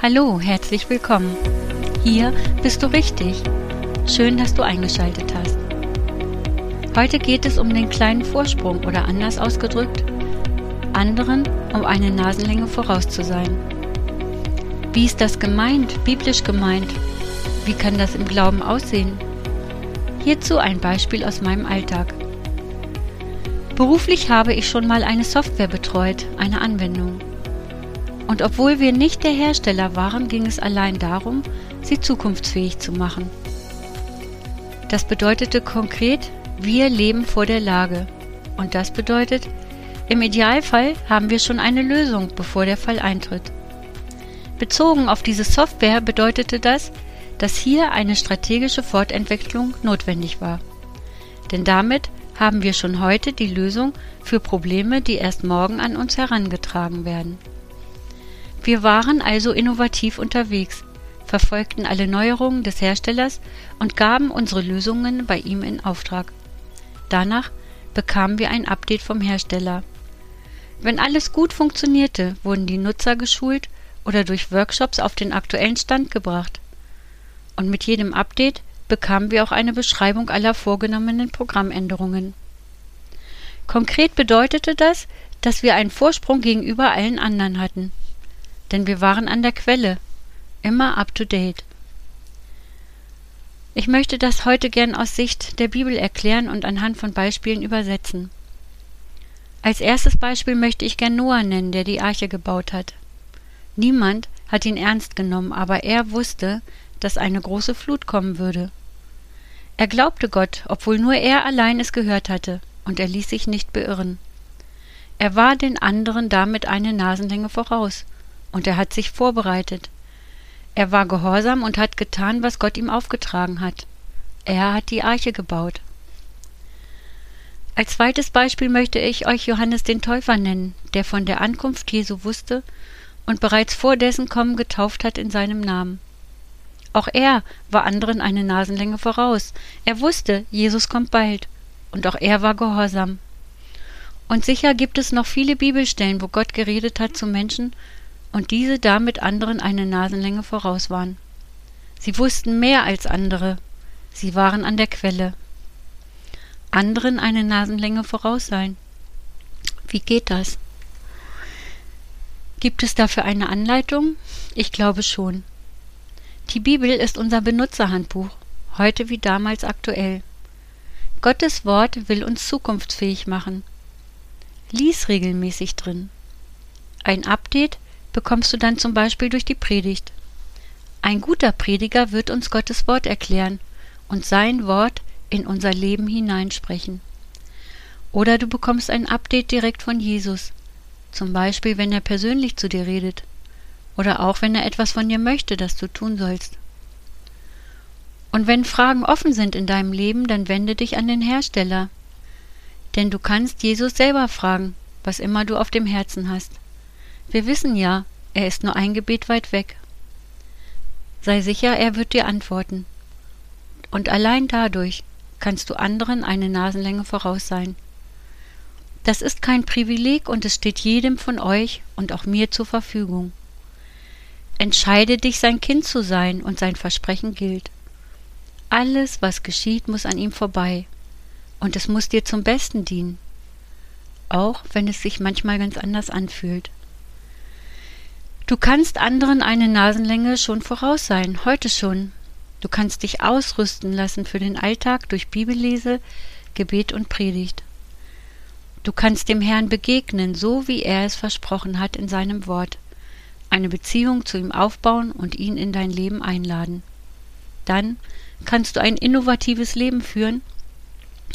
Hallo, herzlich willkommen. Hier bist du richtig. Schön, dass du eingeschaltet hast. Heute geht es um den kleinen Vorsprung oder anders ausgedrückt, anderen um eine Nasenlänge voraus zu sein. Wie ist das gemeint, biblisch gemeint? Wie kann das im Glauben aussehen? Hierzu ein Beispiel aus meinem Alltag. Beruflich habe ich schon mal eine Software betreut, eine Anwendung. Und obwohl wir nicht der Hersteller waren, ging es allein darum, sie zukunftsfähig zu machen. Das bedeutete konkret, wir leben vor der Lage. Und das bedeutet, im Idealfall haben wir schon eine Lösung, bevor der Fall eintritt. Bezogen auf diese Software bedeutete das, dass hier eine strategische Fortentwicklung notwendig war. Denn damit haben wir schon heute die Lösung für Probleme, die erst morgen an uns herangetragen werden. Wir waren also innovativ unterwegs, verfolgten alle Neuerungen des Herstellers und gaben unsere Lösungen bei ihm in Auftrag. Danach bekamen wir ein Update vom Hersteller. Wenn alles gut funktionierte, wurden die Nutzer geschult oder durch Workshops auf den aktuellen Stand gebracht. Und mit jedem Update bekamen wir auch eine Beschreibung aller vorgenommenen Programmänderungen. Konkret bedeutete das, dass wir einen Vorsprung gegenüber allen anderen hatten denn wir waren an der Quelle, immer up to date. Ich möchte das heute gern aus Sicht der Bibel erklären und anhand von Beispielen übersetzen. Als erstes Beispiel möchte ich gern Noah nennen, der die Arche gebaut hat. Niemand hat ihn ernst genommen, aber er wusste, dass eine große Flut kommen würde. Er glaubte Gott, obwohl nur er allein es gehört hatte, und er ließ sich nicht beirren. Er war den anderen damit eine Nasenlänge voraus und er hat sich vorbereitet. Er war gehorsam und hat getan, was Gott ihm aufgetragen hat. Er hat die Arche gebaut. Als zweites Beispiel möchte ich euch Johannes den Täufer nennen, der von der Ankunft Jesu wusste und bereits vor dessen Kommen getauft hat in seinem Namen. Auch er war anderen eine Nasenlänge voraus. Er wusste, Jesus kommt bald, und auch er war gehorsam. Und sicher gibt es noch viele Bibelstellen, wo Gott geredet hat zu Menschen und diese damit anderen eine Nasenlänge voraus waren. Sie wussten mehr als andere, sie waren an der Quelle. Anderen eine Nasenlänge voraus sein. Wie geht das? Gibt es dafür eine Anleitung? Ich glaube schon. Die Bibel ist unser Benutzerhandbuch, heute wie damals aktuell. Gottes Wort will uns zukunftsfähig machen. Lies regelmäßig drin. Ein Update bekommst du dann zum Beispiel durch die Predigt. Ein guter Prediger wird uns Gottes Wort erklären und sein Wort in unser Leben hineinsprechen. Oder du bekommst ein Update direkt von Jesus, zum Beispiel wenn er persönlich zu dir redet, oder auch wenn er etwas von dir möchte, das du tun sollst. Und wenn Fragen offen sind in deinem Leben, dann wende dich an den Hersteller. Denn du kannst Jesus selber fragen, was immer du auf dem Herzen hast. Wir wissen ja, er ist nur ein Gebet weit weg. Sei sicher, er wird dir antworten. Und allein dadurch kannst du anderen eine Nasenlänge voraus sein. Das ist kein Privileg und es steht jedem von euch und auch mir zur Verfügung. Entscheide dich, sein Kind zu sein und sein Versprechen gilt. Alles, was geschieht, muss an ihm vorbei und es muss dir zum Besten dienen, auch wenn es sich manchmal ganz anders anfühlt. Du kannst anderen eine Nasenlänge schon voraus sein, heute schon. Du kannst dich ausrüsten lassen für den Alltag durch Bibellese, Gebet und Predigt. Du kannst dem Herrn begegnen, so wie er es versprochen hat in seinem Wort, eine Beziehung zu ihm aufbauen und ihn in dein Leben einladen. Dann kannst du ein innovatives Leben führen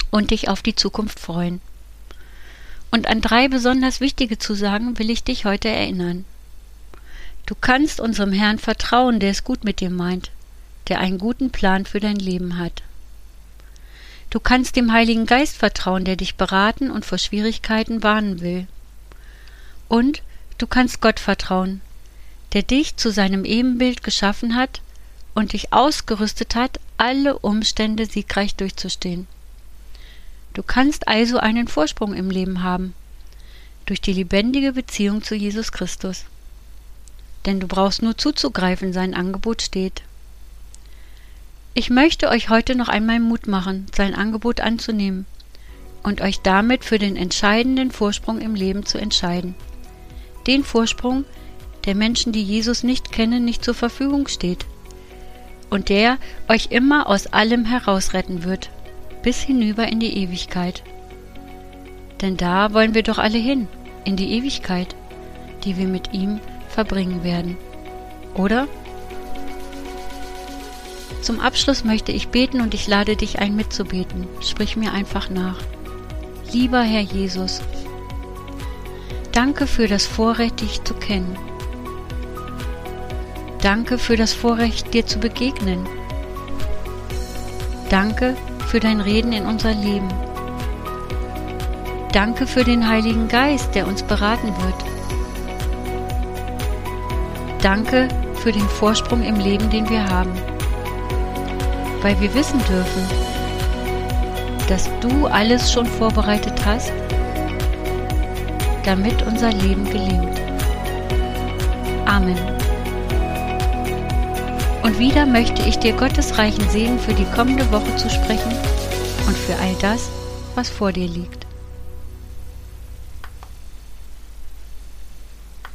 und dich auf die Zukunft freuen. Und an drei besonders wichtige Zusagen will ich dich heute erinnern. Du kannst unserem Herrn vertrauen, der es gut mit dir meint, der einen guten Plan für dein Leben hat. Du kannst dem Heiligen Geist vertrauen, der dich beraten und vor Schwierigkeiten warnen will. Und du kannst Gott vertrauen, der dich zu seinem Ebenbild geschaffen hat und dich ausgerüstet hat, alle Umstände siegreich durchzustehen. Du kannst also einen Vorsprung im Leben haben, durch die lebendige Beziehung zu Jesus Christus. Denn du brauchst nur zuzugreifen, sein Angebot steht. Ich möchte euch heute noch einmal Mut machen, sein Angebot anzunehmen und euch damit für den entscheidenden Vorsprung im Leben zu entscheiden. Den Vorsprung, der Menschen, die Jesus nicht kennen, nicht zur Verfügung steht und der euch immer aus allem herausretten wird, bis hinüber in die Ewigkeit. Denn da wollen wir doch alle hin, in die Ewigkeit, die wir mit ihm verbringen werden. Oder? Zum Abschluss möchte ich beten und ich lade dich ein mitzubeten. Sprich mir einfach nach. Lieber Herr Jesus, danke für das Vorrecht, dich zu kennen. Danke für das Vorrecht, dir zu begegnen. Danke für dein Reden in unser Leben. Danke für den Heiligen Geist, der uns beraten wird. Danke für den Vorsprung im Leben, den wir haben, weil wir wissen dürfen, dass du alles schon vorbereitet hast, damit unser Leben gelingt. Amen. Und wieder möchte ich dir Gottes reichen Segen für die kommende Woche zu sprechen und für all das, was vor dir liegt.